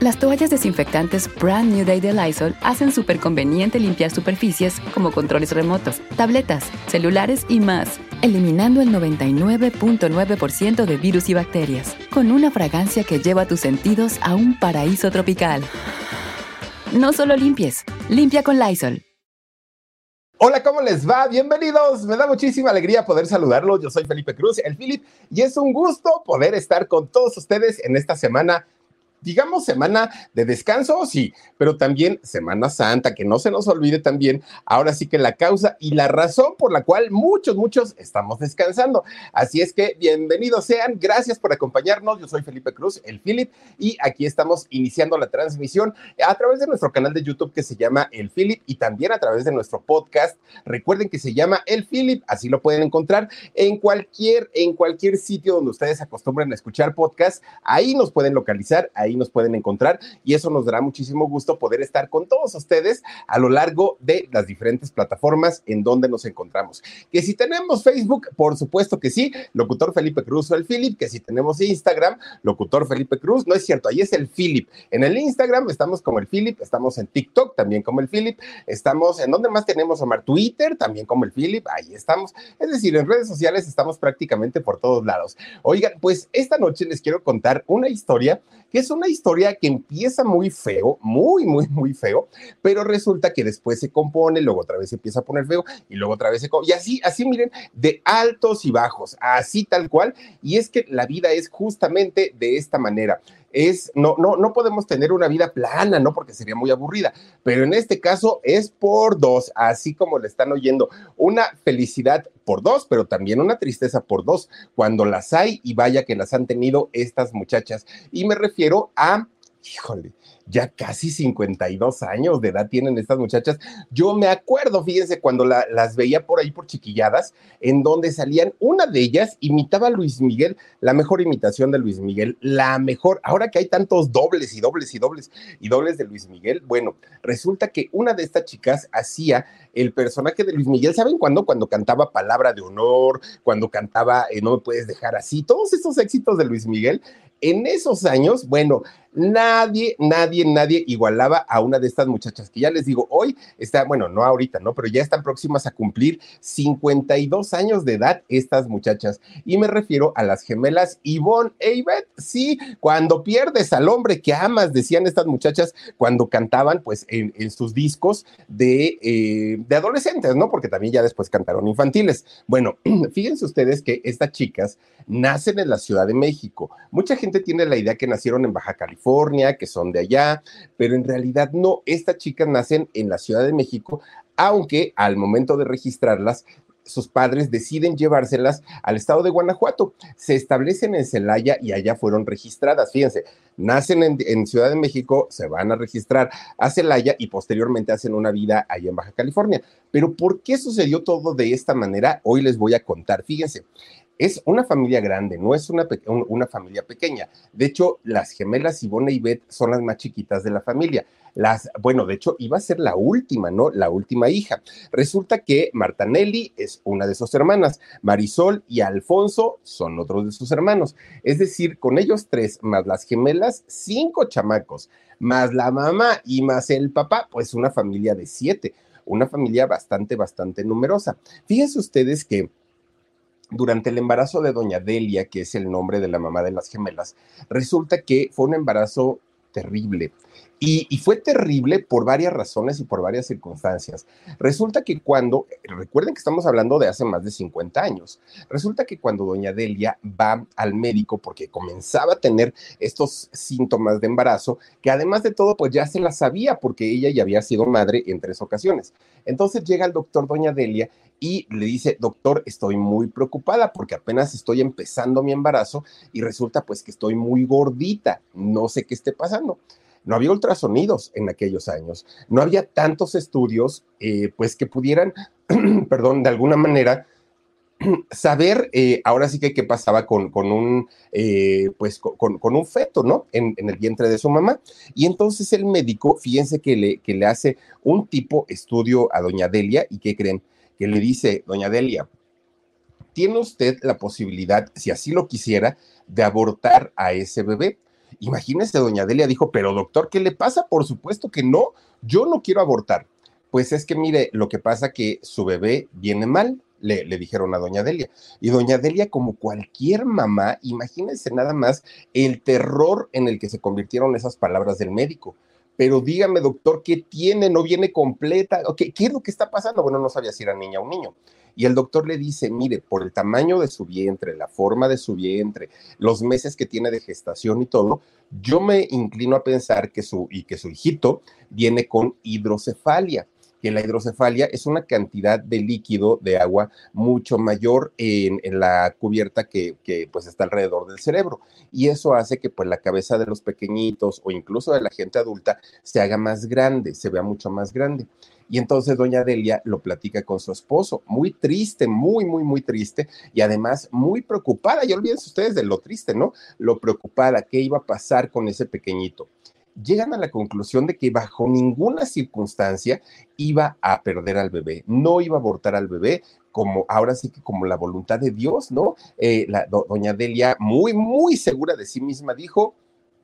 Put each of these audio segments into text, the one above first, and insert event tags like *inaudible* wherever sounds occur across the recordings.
Las toallas desinfectantes Brand New Day de Lysol hacen súper conveniente limpiar superficies como controles remotos, tabletas, celulares y más, eliminando el 99.9% de virus y bacterias, con una fragancia que lleva tus sentidos a un paraíso tropical. No solo limpies, limpia con Lysol. Hola, ¿cómo les va? Bienvenidos. Me da muchísima alegría poder saludarlos. Yo soy Felipe Cruz, el Philip, y es un gusto poder estar con todos ustedes en esta semana digamos, semana de descanso, sí, pero también Semana Santa, que no se nos olvide también, ahora sí que la causa y la razón por la cual muchos, muchos estamos descansando. Así es que bienvenidos sean, gracias por acompañarnos. Yo soy Felipe Cruz, el Philip, y aquí estamos iniciando la transmisión a través de nuestro canal de YouTube que se llama El Philip y también a través de nuestro podcast. Recuerden que se llama El Philip, así lo pueden encontrar en cualquier, en cualquier sitio donde ustedes acostumbren a escuchar podcast. Ahí nos pueden localizar, ahí nos pueden encontrar y eso nos dará muchísimo gusto poder estar con todos ustedes a lo largo de las diferentes plataformas en donde nos encontramos. Que si tenemos Facebook, por supuesto que sí, locutor Felipe Cruz o el Philip, que si tenemos Instagram, locutor Felipe Cruz, no es cierto, ahí es el Philip. En el Instagram estamos como el Philip, estamos en TikTok también como el Philip, estamos en donde más tenemos Omar Twitter también como el Philip, ahí estamos. Es decir, en redes sociales estamos prácticamente por todos lados. Oigan, pues esta noche les quiero contar una historia que es una historia que empieza muy feo, muy, muy, muy feo, pero resulta que después se compone, luego otra vez se empieza a poner feo y luego otra vez se... Y así, así miren, de altos y bajos, así tal cual. Y es que la vida es justamente de esta manera es, no, no, no podemos tener una vida plana, ¿no? Porque sería muy aburrida, pero en este caso es por dos, así como le están oyendo, una felicidad por dos, pero también una tristeza por dos, cuando las hay y vaya que las han tenido estas muchachas. Y me refiero a, híjole, ya casi 52 años de edad tienen estas muchachas. Yo me acuerdo, fíjense, cuando las veía por ahí por chiquilladas, en donde salían, una de ellas imitaba a Luis Miguel, la mejor imitación de Luis Miguel, la mejor. Ahora que hay tantos dobles y dobles y dobles y dobles de Luis Miguel, bueno, resulta que una de estas chicas hacía el personaje de Luis Miguel, ¿saben cuándo? Cuando cantaba Palabra de Honor, cuando cantaba eh, No me puedes dejar así, todos esos éxitos de Luis Miguel, en esos años, bueno, nadie, nadie, nadie igualaba a una de estas muchachas que ya les digo, hoy está, bueno, no ahorita, ¿no? Pero ya están próximas a cumplir 52 años de edad estas muchachas. Y me refiero a las gemelas Yvonne e Yvette. Sí, cuando pierdes al hombre que amas, decían estas muchachas cuando cantaban, pues, en, sus discos de, eh, de adolescentes, ¿no? Porque también ya después cantaron infantiles. Bueno, *clears throat* fíjense ustedes que estas chicas nacen en la Ciudad de México. Mucha gente tiene la idea que nacieron en Baja California que son de allá, pero en realidad no, estas chicas nacen en la Ciudad de México, aunque al momento de registrarlas sus padres deciden llevárselas al estado de Guanajuato. Se establecen en Celaya y allá fueron registradas. Fíjense, nacen en, en, Ciudad de México, se van a registrar a Celaya y posteriormente hacen una vida allá en Baja California. Pero ¿por qué sucedió todo de esta manera? Hoy les voy a contar. Fíjense, es una familia grande, no es una, una familia pequeña. De hecho, las gemelas Ivone y Beth son las más chiquitas de la familia. Las, bueno, de hecho, iba a ser la última, ¿no? La última hija. Resulta que Marta Nelly es una de sus hermanas, Marisol y Alfonso son otros de sus hermanos. Es decir, con ellos tres, más las gemelas, cinco chamacos, más la mamá y más el papá, pues una familia de siete, una familia bastante, bastante numerosa. Fíjense ustedes que durante el embarazo de doña Delia, que es el nombre de la mamá de las gemelas, resulta que fue un embarazo terrible. Y, fue terrible por varias razones y por varias circunstancias. Resulta que cuando, recuerden que estamos hablando de hace más de 50 años, resulta que cuando doña Delia va al médico porque comenzaba a tener estos síntomas de embarazo, que además de todo, pues ya se la sabía porque ella ya había sido madre en tres ocasiones. Entonces llega el doctor doña Delia y le dice, doctor, estoy muy preocupada porque apenas estoy empezando mi embarazo y resulta pues que estoy muy gordita, no sé qué esté pasando no había ultrasonidos en aquellos años, no había tantos estudios, eh, pues que pudieran, *clears throat* perdón, de alguna manera *clears throat* saber eh, ahora sí que qué pasaba con, con un, eh, pues con, un feto, ¿no? En, en, el vientre de su mamá. Y entonces el médico, fíjense que le, que le hace un tipo estudio a doña Delia y que creen que le dice, doña Delia, tiene usted la posibilidad, si así lo quisiera, de abortar a ese bebé. Imagínese, doña Delia dijo, pero doctor, ¿qué le pasa? Por supuesto que no, yo no quiero abortar. Pues es que mire, lo que pasa que su bebé viene mal, le, dijeron a doña Delia. Y doña Delia, como cualquier mamá, imagínense nada más el terror en el que se convirtieron esas palabras del médico. Pero dígame, doctor, ¿qué tiene? ¿No viene completa? ¿Qué, es lo que está pasando? Bueno, no sabía si era niña o niño. Y el doctor le dice, mire, por el tamaño de su vientre, la forma de su vientre, los meses que tiene de gestación y todo, yo me inclino a pensar que su, y que su hijito viene con hidrocefalia que la hidrocefalia es una cantidad de líquido, de agua, mucho mayor en, la cubierta que, pues está alrededor del cerebro. Y eso hace que pues la cabeza de los pequeñitos o incluso de la gente adulta se haga más grande, se vea mucho más grande. Y entonces doña Delia lo platica con su esposo, muy triste, muy, muy, muy triste y además muy preocupada. Y olvídense ustedes de lo triste, ¿no? Lo preocupada, qué iba a pasar con ese pequeñito. Llegan a la conclusión de que bajo ninguna circunstancia iba a perder al bebé, no iba a abortar al bebé, como ahora sí que como la voluntad de Dios, ¿no? Eh, la, doña Delia, muy, muy segura de sí misma, dijo,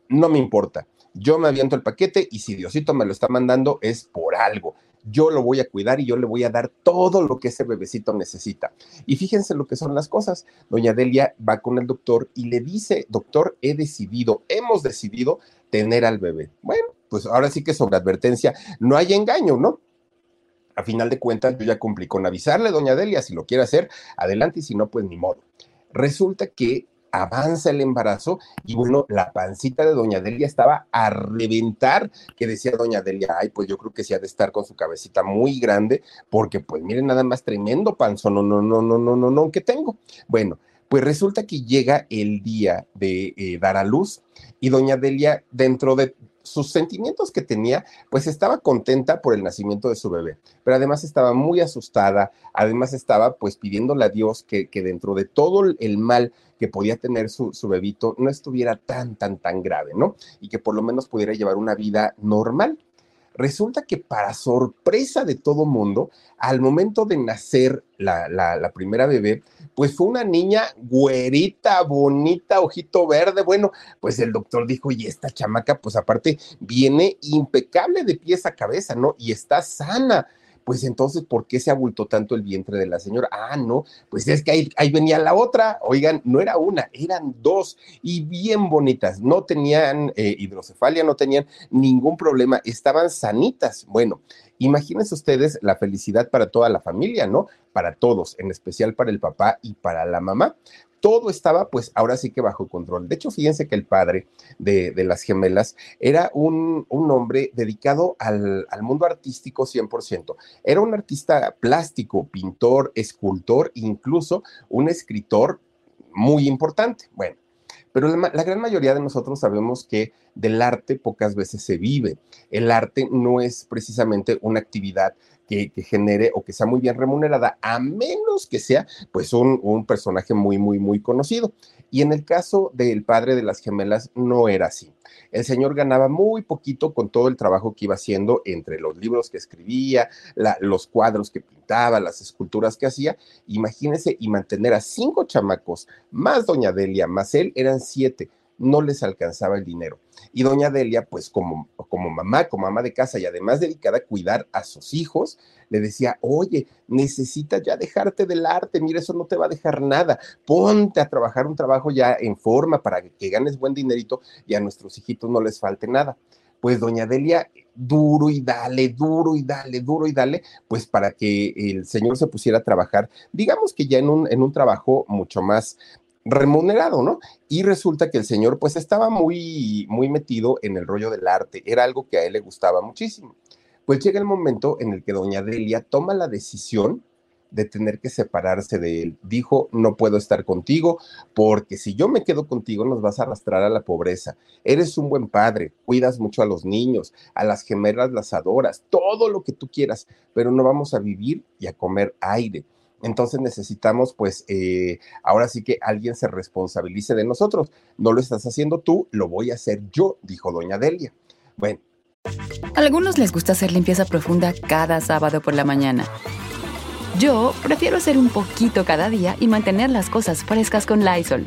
no me importa, yo me aviento el paquete y si Diosito me lo está mandando es por algo yo lo voy a cuidar y yo le voy a dar todo lo que ese bebecito necesita. Y fíjense lo que son las cosas. Doña Delia va con el doctor y le dice, doctor, he decidido, hemos decidido tener al bebé. Bueno, pues ahora sí que sobre advertencia, no hay engaño, ¿no? A final de cuentas, yo ya cumplí con avisarle, doña Delia, si lo quiere hacer, adelante, y si no, pues ni modo. Resulta que avanza el embarazo y bueno, la pancita de doña Delia estaba a reventar, que decía doña Delia, ay, pues yo creo que sí ha de estar con su cabecita muy grande, porque pues miren nada más tremendo panzón, no, no, no, no, no, no, no, que tengo. Bueno, pues resulta que llega el día de eh, dar a luz y doña Delia, dentro de sus sentimientos que tenía, pues estaba contenta por el nacimiento de su bebé, pero además estaba muy asustada, además estaba pues pidiéndole a Dios que, dentro de todo el mal que podía tener su, su bebito no estuviera tan, tan, tan grave, ¿no? Y que por lo menos pudiera llevar una vida normal. Resulta que para sorpresa de todo mundo, al momento de nacer la, la, primera bebé, pues fue una niña güerita, bonita, ojito verde. Bueno, pues el doctor dijo, y esta chamaca, pues aparte, viene impecable de pies a cabeza, ¿no? Y está sana pues entonces, ¿por qué se abultó tanto el vientre de la señora? Ah, no, pues es que ahí, venía la otra. Oigan, no era una, eran dos y bien bonitas. No tenían eh, hidrocefalia, no tenían ningún problema, estaban sanitas. Bueno, imagínense ustedes la felicidad para toda la familia, ¿no? Para todos, en especial para el papá y para la mamá todo estaba pues ahora sí que bajo control. De hecho, fíjense que el padre de, las gemelas era un, hombre dedicado al, mundo artístico 100%. Era un artista plástico, pintor, escultor, incluso un escritor muy importante. Bueno, pero la, la, gran mayoría de nosotros sabemos que del arte pocas veces se vive. El arte no es precisamente una actividad que, genere o que sea muy bien remunerada, a menos que sea pues un, un personaje muy, muy, muy conocido. Y en el caso del padre de las gemelas no era así. El señor ganaba muy poquito con todo el trabajo que iba haciendo entre los libros que escribía, los cuadros que pintaba, las esculturas que hacía. Imagínense, y mantener a cinco chamacos, más doña Delia, más él, eran siete no les alcanzaba el dinero. Y doña Delia, pues como, como mamá, como mamá de casa y además dedicada a cuidar a sus hijos, le decía, oye, necesitas ya dejarte del arte, mira, eso no te va a dejar nada, ponte a trabajar un trabajo ya en forma para que ganes buen dinerito y a nuestros hijitos no les falte nada. pues doña Delia duro y dale, duro y dale, duro y dale, pues para que el señor se pusiera a trabajar, digamos que ya en un, en un trabajo mucho más remunerado, ¿no? Y resulta que el señor pues estaba muy, muy metido en el rollo del arte, era algo que a él le gustaba muchísimo. Pues llega el momento en el que doña Delia toma la decisión de tener que separarse de él. Dijo, no puedo estar contigo porque si yo me quedo contigo nos vas a arrastrar a la pobreza. Eres un buen padre, cuidas mucho a los niños, a las gemelas las adoras, todo lo que tú quieras, pero no vamos a vivir y a comer aire. Entonces necesitamos, pues, eh, ahora sí que alguien se responsabilice de nosotros. No lo estás haciendo tú, lo voy a hacer yo, dijo doña Delia. Bueno. Algunos les gusta hacer limpieza profunda cada sábado por la mañana. Yo prefiero hacer un poquito cada día y mantener las cosas frescas con Lysol.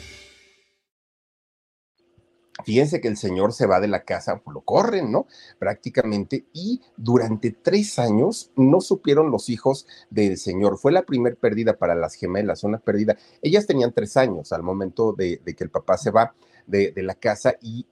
Fíjense que el señor se va de la casa, lo corren, ¿no? Prácticamente, y durante tres años no supieron los hijos del señor. Fue la primer pérdida para las gemelas, una pérdida. Ellas tenían tres años al momento de, que el papá se va de, la casa y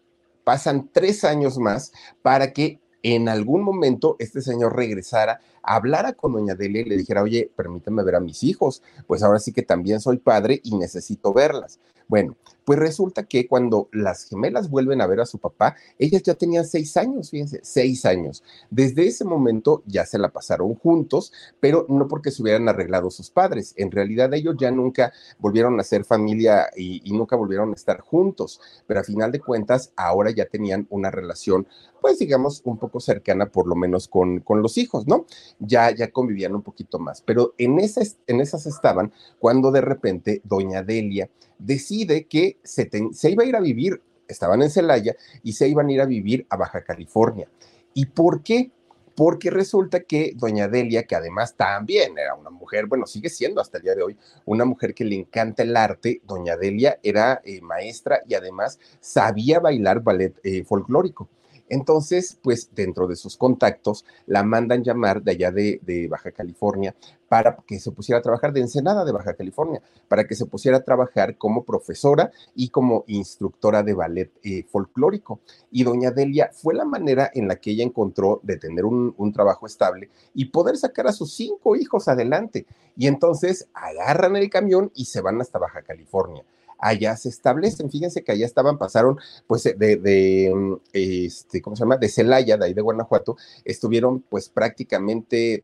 pasan tres años más para que en algún momento este señor regresara, hablara con doña Delia y le dijera, oye, permíteme ver a mis hijos, pues ahora sí que también soy padre y necesito verlas. Bueno, pues resulta que cuando las gemelas vuelven a ver a su papá, ellas ya tenían seis años, fíjense, seis años. Desde ese momento ya se la pasaron juntos, pero no porque se hubieran arreglado sus padres. En realidad ellos ya nunca volvieron a ser familia y, nunca volvieron a estar juntos, pero a final de cuentas ahora ya tenían una relación pues digamos, un poco cercana por lo menos con, con los hijos, ¿no? Ya, ya convivían un poquito más, pero en esas, en esas estaban cuando de repente doña Delia decide que se, iba a ir a vivir, estaban en Celaya y se iban a ir a vivir a Baja California. ¿Y por qué? porque resulta que doña Delia, que además también era una mujer, bueno, sigue siendo hasta el día de hoy, una mujer que le encanta el arte, doña Delia era eh, maestra y además sabía bailar ballet eh, folclórico. Entonces, pues dentro de sus contactos, la mandan llamar de allá de, Baja California para que se pusiera a trabajar de Ensenada de Baja California, para que se pusiera a trabajar como profesora y como instructora de ballet eh, folclórico. Y doña Delia fue la manera en la que ella encontró de tener un, un trabajo estable y poder sacar a sus cinco hijos adelante. Y entonces agarran el camión y se van hasta Baja California allá se establecen. Fíjense que allá estaban, pasaron, pues, de, de mm, este, ¿cómo se llama? De Celaya, de ahí de Guanajuato, estuvieron, pues, prácticamente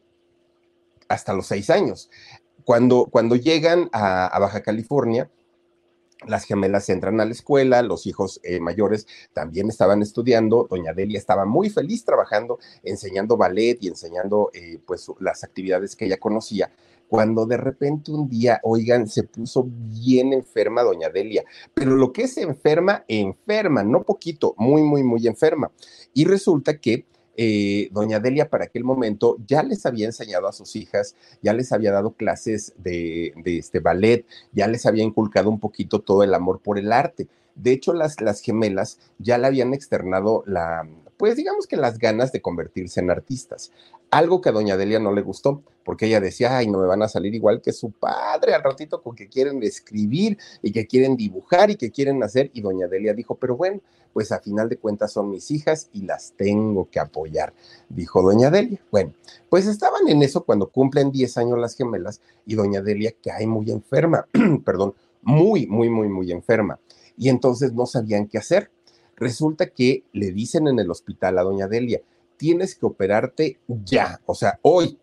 hasta los seis años. Cuando, cuando llegan a, Baja California, las gemelas entran a la escuela, los hijos eh, mayores también estaban estudiando, doña Delia estaba muy feliz trabajando, enseñando ballet y enseñando eh, pues las actividades que ella conocía, cuando de repente un día, oigan, se puso bien enferma doña Delia, pero lo que es enferma, enferma, no poquito, muy, muy, muy enferma. Y resulta que eh, doña Delia para aquel momento ya les había enseñado a sus hijas, ya les había dado clases de, este ballet, ya les había inculcado un poquito todo el amor por el arte. De hecho, las, las gemelas ya le habían externado la, pues digamos que las ganas de convertirse en artistas. Algo que a doña Delia no le gustó, porque ella decía, ay, no me van a salir igual que su padre al ratito con que quieren escribir y que quieren dibujar y que quieren hacer. Y doña Delia dijo, pero bueno, pues a final de cuentas son mis hijas y las tengo que apoyar, dijo doña Delia. Bueno, pues estaban en eso cuando cumplen 10 años las gemelas y doña Delia cae muy enferma, *clears throat* perdón, muy, muy, muy, muy enferma. Y entonces no sabían qué hacer. Resulta que le dicen en el hospital a doña Delia, tienes que operarte ya, o sea, hoy.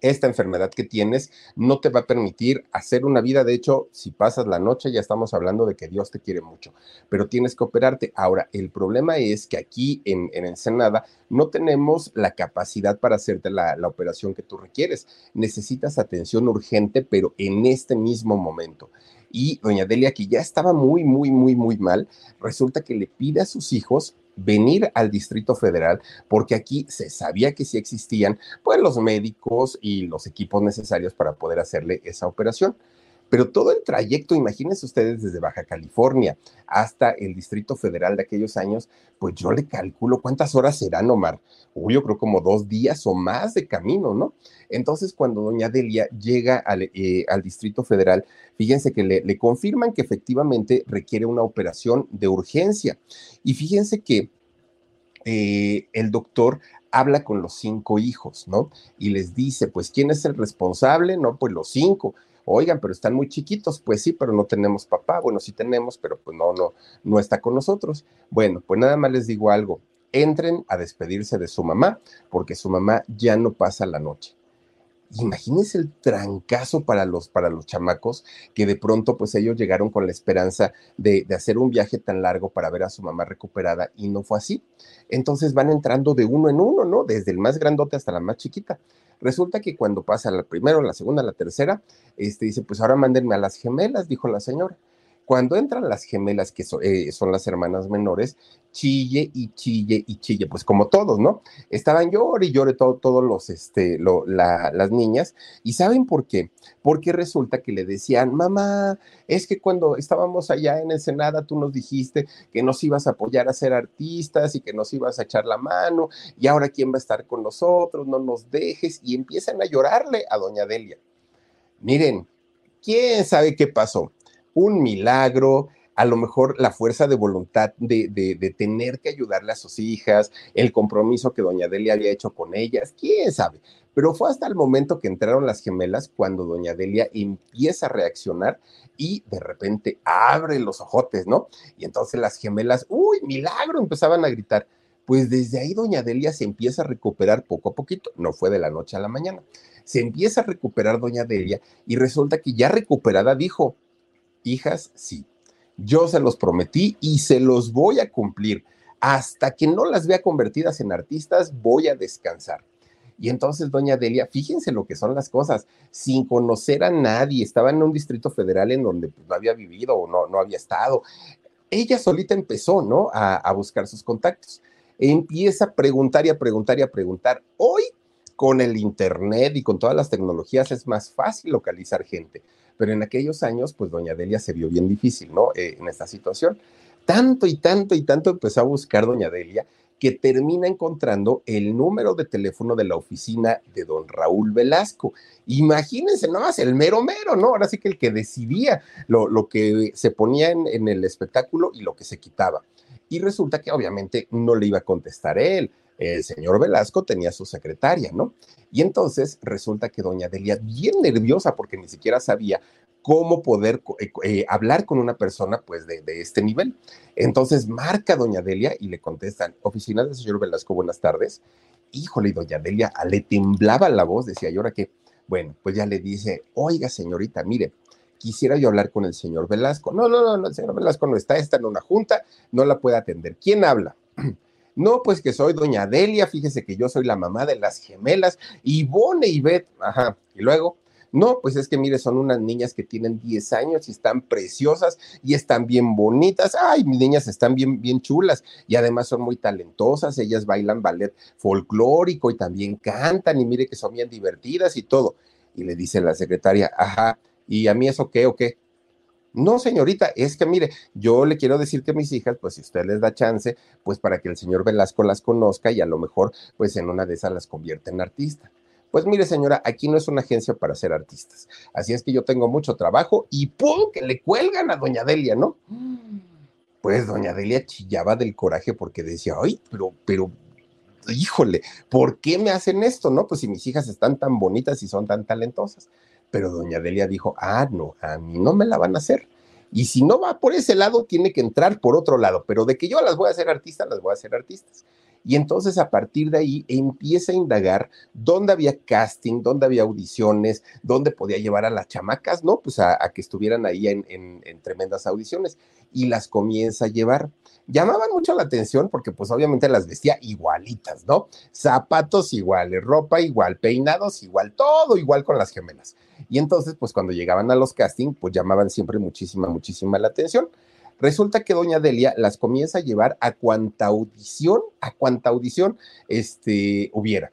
Esta enfermedad que tienes no te va a permitir hacer una vida. De hecho, si pasas la noche, ya estamos hablando de que Dios te quiere mucho, pero tienes que operarte. Ahora, el problema es que aquí en, en Ensenada no tenemos la capacidad para hacerte la, la operación que tú requieres. Necesitas atención urgente, pero en este mismo momento y doña Delia, que ya estaba muy, muy, muy, muy mal, resulta que le pide a sus hijos venir al Distrito Federal, porque aquí se sabía que sí existían, pues, los médicos y los equipos necesarios para poder hacerle esa operación. Pero todo el trayecto, imagínense ustedes desde Baja California hasta el Distrito Federal de aquellos años, pues yo le calculo cuántas horas serán, Omar. Uy, yo creo como dos días o más de camino, ¿no? Entonces, cuando doña Delia llega al, eh, Distrito Federal, fíjense que le, confirman que efectivamente requiere una operación de urgencia. Y fíjense que eh, el doctor habla con los cinco hijos, ¿no? Y les dice, pues, ¿quién es el responsable? No, pues los cinco. Oigan, pero están muy chiquitos, pues sí, pero no tenemos papá. Bueno, sí tenemos, pero pues no, no, no está con nosotros. Bueno, pues nada más les digo algo. Entren a despedirse de su mamá, porque su mamá ya no pasa la noche. Imagínense el trancazo para los, para los chamacos que de pronto pues ellos llegaron con la esperanza de, de, hacer un viaje tan largo para ver a su mamá recuperada y no fue así. Entonces van entrando de uno en uno, ¿no? Desde el más grandote hasta la más chiquita. Resulta que cuando pasa la primera, la segunda, la tercera, este dice, pues ahora mándenme a las gemelas, dijo la señora. Cuando entran las gemelas, que eh, son las hermanas menores, chille y chille y chille, pues como todos, ¿no? Estaban llore y llore todo, todos los, este, las niñas. ¿Y saben por qué? Porque resulta que le decían, mamá, es que cuando estábamos allá en Ensenada, tú nos dijiste que nos ibas a apoyar a ser artistas y que nos ibas a echar la mano, y ahora quién va a estar con nosotros, no nos dejes, y empiezan a llorarle a doña Delia. Miren, ¿quién sabe qué pasó? Un milagro, a lo mejor la fuerza de voluntad de, tener que ayudarle a sus hijas, el compromiso que doña Delia había hecho con ellas, quién sabe. Pero fue hasta el momento que entraron las gemelas cuando doña Delia empieza a reaccionar y de repente abre los ojotes, ¿no? Y entonces las gemelas, uy, milagro, empezaban a gritar. Pues desde ahí doña Delia se empieza a recuperar poco a poquito, no fue de la noche a la mañana. Se empieza a recuperar doña Delia y resulta que ya recuperada dijo, hijas, sí. Yo se los prometí y se los voy a cumplir. Hasta que no las vea convertidas en artistas, voy a descansar. Y entonces, doña Delia, fíjense lo que son las cosas, sin conocer a nadie, estaba en un distrito federal en donde pues, no había vivido o no, no había estado. Ella solita empezó, ¿no? A, a buscar sus contactos. Empieza a preguntar y a preguntar y a preguntar. Hoy, con el Internet y con todas las tecnologías, es más fácil localizar gente pero en aquellos años, pues doña Delia se vio bien difícil, ¿no? Eh, en esta situación. Tanto y tanto y tanto empezó a buscar doña Delia que termina encontrando el número de teléfono de la oficina de don Raúl Velasco. Imagínense no más el mero mero, ¿no? Ahora sí que el que decidía lo, lo que se ponía en, en el espectáculo y lo que se quitaba. Y resulta que obviamente no le iba a contestar él el señor Velasco tenía su secretaria, ¿no? Y entonces resulta que doña Delia, bien nerviosa porque ni siquiera sabía cómo poder eh, eh, hablar con una persona pues de, este nivel. Entonces marca doña Delia y le contestan, oficina del señor Velasco, buenas tardes. Híjole, doña Delia le temblaba la voz, decía, ¿y ahora qué? Bueno, pues ya le dice, oiga señorita, mire, quisiera yo hablar con el señor Velasco. No, no, no, no, el señor Velasco no está, está en una junta, no la puede atender. ¿Quién habla? No, pues que soy doña Delia, fíjese que yo soy la mamá de las gemelas, Ivone y Beth, ajá, y luego, no, pues es que mire, son unas niñas que tienen 10 años y están preciosas y están bien bonitas. Ay, mis niñas están bien, bien chulas y además son muy talentosas. Ellas bailan ballet folclórico y también cantan y mire que son bien divertidas y todo. Y le dice la secretaria, ajá, ¿y a mí eso qué o qué? No, señorita, es que mire, yo le quiero decir que mis hijas, pues si usted les da chance, pues para que el señor Velasco las conozca y a lo mejor, pues en una de esas las convierte en artista. Pues mire, señora, aquí no es una agencia para ser artistas. Así es que yo tengo mucho trabajo y ¡pum! que le cuelgan a doña Delia, ¿no? Pues doña Delia chillaba del coraje porque decía, ay, pero, pero, híjole, ¿por qué me hacen esto, no? Pues si mis hijas están tan bonitas y son tan talentosas. Pero doña Delia dijo, ah, no, a mí no me la van a hacer. Y si no va por ese lado, tiene que entrar por otro lado. Pero de que yo las voy a hacer artistas, las voy a hacer artistas. Y entonces a partir de ahí empieza a indagar dónde había casting, dónde había audiciones, dónde podía llevar a las chamacas, ¿no? Pues a, que estuvieran ahí en, en, tremendas audiciones. Y las comienza a llevar. Llamaban mucho la atención porque pues obviamente las vestía igualitas, ¿no? Zapatos iguales, ropa igual, peinados igual, todo igual con las gemelas. Y entonces, pues cuando llegaban a los castings, pues llamaban siempre muchísima, muchísima la atención. Resulta que doña Delia las comienza a llevar a cuanta audición, a cuanta audición este, hubiera.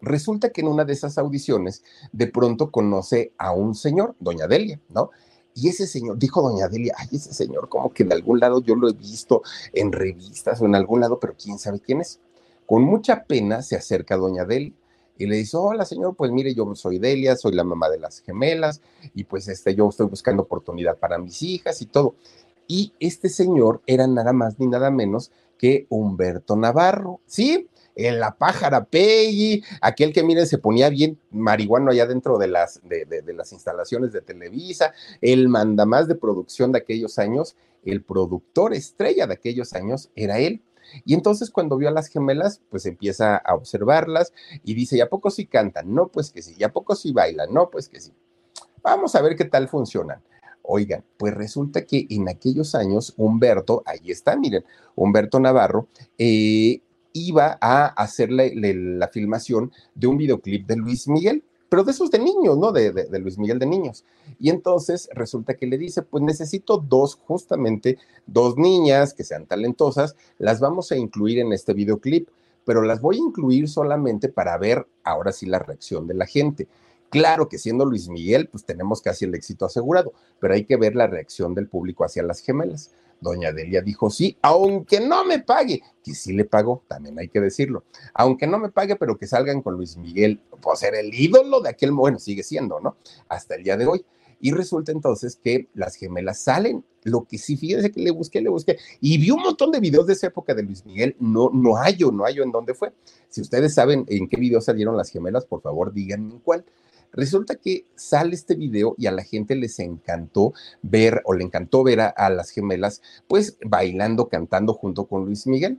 resulta que en una de esas audiciones de pronto conoce a un señor, doña Delia, ¿no? Y ese señor, dijo doña Delia, ay, ese señor como que de algún lado yo lo he visto en revistas o en algún lado, pero quién sabe quién es. Con mucha pena se acerca doña Delia y le dice, hola señor, pues mire, yo soy Delia, soy la mamá de las gemelas y pues este, yo estoy buscando oportunidad para mis hijas y todo. Y este señor era nada más ni nada menos que Humberto Navarro, ¿sí? En la pájara Peggy, aquel que miren se ponía bien marihuano allá dentro de las, de, de las instalaciones de Televisa, el mandamás de producción de aquellos años, el productor estrella de aquellos años era él. Y entonces cuando vio a las gemelas, pues empieza a observarlas y dice, ¿y a poco sí cantan? No, pues que sí. ¿Y a poco sí bailan? No, pues que sí. Vamos a ver qué tal funcionan. Oigan, pues resulta que en aquellos años Humberto, ahí está, miren, Humberto Navarro, eh, iba a hacer la, filmación de un videoclip de Luis Miguel pero de esos de niños, ¿no? De, de, Luis Miguel de niños. Y entonces resulta que le dice, pues necesito dos, justamente dos niñas que sean talentosas, las vamos a incluir en este videoclip, pero las voy a incluir solamente para ver ahora sí la reacción de la gente. Claro que siendo Luis Miguel, pues tenemos casi el éxito asegurado, pero hay que ver la reacción del público hacia las gemelas. Doña Delia dijo sí, aunque no me pague, que sí le pagó, también hay que decirlo. Aunque no me pague, pero que salgan con Luis Miguel, pues ser el ídolo de aquel, bueno, sigue siendo, ¿no? Hasta el día de hoy. Y resulta entonces que las gemelas salen. Lo que sí, fíjense que le busqué, le busqué. Y vi un montón de videos de esa época de Luis Miguel. No, no hallo, no hallo en dónde fue. Si ustedes saben en qué video salieron las gemelas, por favor díganme en cuál. Resulta que sale este video y a la gente les encantó ver o le encantó ver a, las gemelas pues bailando, cantando junto con Luis Miguel.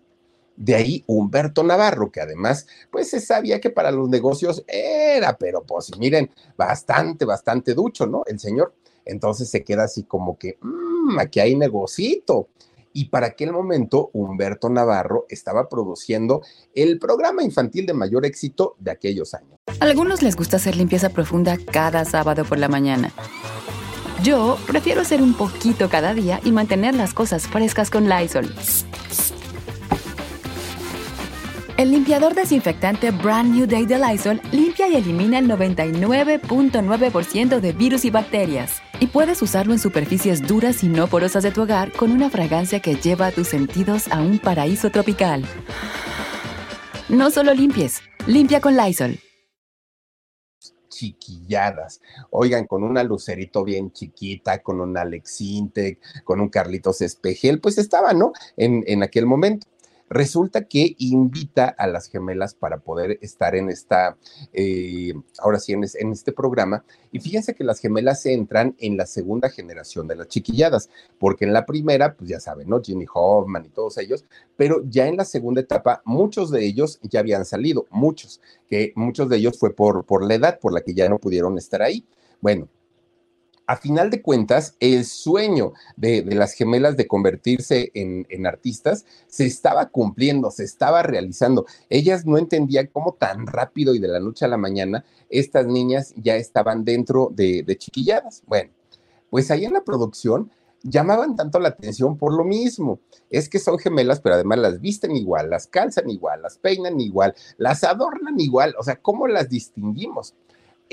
De ahí Humberto Navarro, que además, pues se sabía que para los negocios era, pero pues miren, bastante, bastante ducho, ¿no? El señor. Entonces se queda así como que, mmm, aquí hay negocito y para aquel momento Humberto Navarro estaba produciendo el programa infantil de mayor éxito de aquellos años. A algunos les gusta hacer limpieza profunda cada sábado por la mañana. Yo prefiero hacer un poquito cada día y mantener las cosas frescas con Lysol. El limpiador desinfectante Brand New Day de Lysol limpia y elimina el 99.9% de virus y bacterias. Y puedes usarlo en superficies duras y no porosas de tu hogar con una fragancia que lleva a tus sentidos a un paraíso tropical. No solo limpies, limpia con Lysol chiquilladas. Oigan, con una lucerito bien chiquita, con un Alex Intec, con un Carlitos Espejel, pues estaba, ¿no? En, en aquel momento. Resulta que invita a las gemelas para poder estar en esta, eh, ahora sí, en, este programa. Y fíjense que las gemelas entran en la segunda generación de las chiquilladas, porque en la primera, pues ya saben, ¿no? Ginny Hoffman y todos ellos, pero ya en la segunda etapa, muchos de ellos ya habían salido, muchos, que muchos de ellos fue por, por la edad por la que ya no pudieron estar ahí. Bueno, a final de cuentas, el sueño de, las gemelas de convertirse en, artistas se estaba cumpliendo, se estaba realizando. Ellas no entendían cómo tan rápido y de la noche a la mañana estas niñas ya estaban dentro de, de chiquilladas. Bueno, pues ahí en la producción llamaban tanto la atención por lo mismo. Es que son gemelas, pero además las visten igual, las calzan igual, las peinan igual, las adornan igual. O sea, ¿cómo las distinguimos?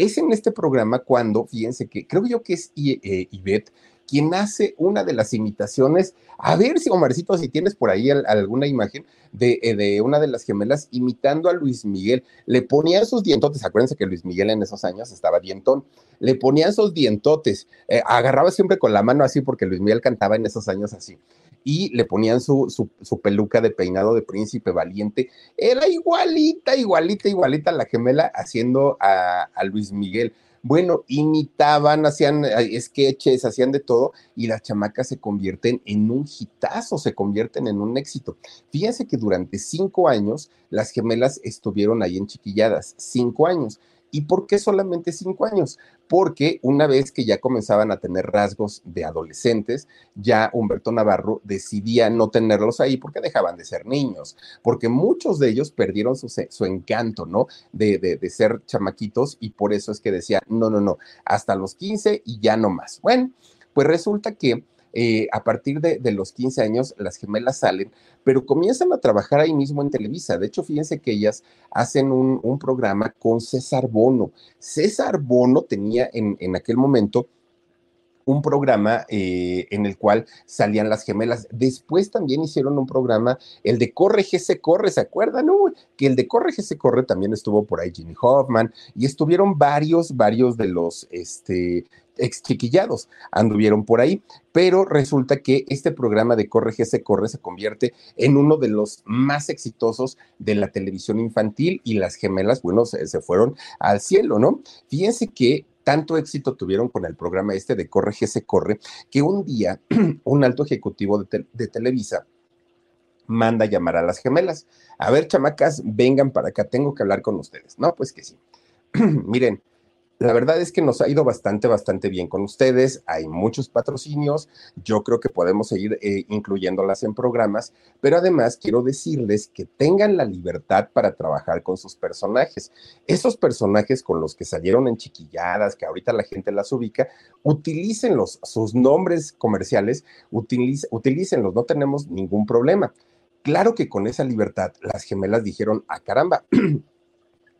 Es en este programa cuando, fíjense que creo yo que es eh, Ivette quien hace una de las imitaciones. A ver si, Omarcito, si tienes por ahí alguna imagen de, eh, de, una de las gemelas imitando a Luis Miguel. Le ponía sus dientotes, acuérdense que Luis Miguel en esos años estaba dientón, le ponía esos dientotes, eh, agarraba siempre con la mano así porque Luis Miguel cantaba en esos años así y le ponían su, su, peluca de peinado de príncipe valiente. Era igualita, igualita, igualita la gemela haciendo a, Luis Miguel. Bueno, imitaban, hacían sketches, hacían de todo y las chamacas se convierten en un hitazo, se convierten en un éxito. Fíjense que durante cinco años las gemelas estuvieron ahí en chiquilladas, cinco años. ¿Y por qué solamente cinco años? Porque una vez que ya comenzaban a tener rasgos de adolescentes, ya Humberto Navarro decidía no tenerlos ahí porque dejaban de ser niños, porque muchos de ellos perdieron su, encanto, ¿no? De, de, ser chamaquitos y por eso es que decía, no, no, no, hasta los 15 y ya no más. Bueno, pues resulta que eh, a partir de, los 15 años, las gemelas salen, pero comienzan a trabajar ahí mismo en Televisa. De hecho, fíjense que ellas hacen un, programa con César Bono. César Bono tenía en, en aquel momento un programa eh, en el cual salían las gemelas. Después también hicieron un programa, el de Corre, se corre, ¿se acuerdan? que el de Corre, se corre también estuvo por ahí Jimmy Hoffman y estuvieron varios, varios de los, este, ex chiquillados anduvieron por ahí, pero resulta que este programa de Corre se corre se convierte en uno de los más exitosos de la televisión infantil y las gemelas, bueno, se, se fueron al cielo, ¿no? Fíjense que tanto éxito tuvieron con el programa este de Corre se Corre, que un día *clears throat* un alto ejecutivo de, de Televisa manda llamar a las gemelas. A ver, chamacas, vengan para acá, tengo que hablar con ustedes. No, pues que sí. *clears throat* Miren, la verdad es que nos ha ido bastante, bastante bien con ustedes. Hay muchos patrocinios. Yo creo que podemos seguir eh, incluyéndolas en programas, pero además quiero decirles que tengan la libertad para trabajar con sus personajes. Esos personajes con los que salieron en chiquilladas, que ahorita la gente las ubica, utilícenlos, sus nombres comerciales, utilícenlos, no tenemos ningún problema. Claro que con esa libertad las gemelas dijeron, a ah, caramba, *clears throat*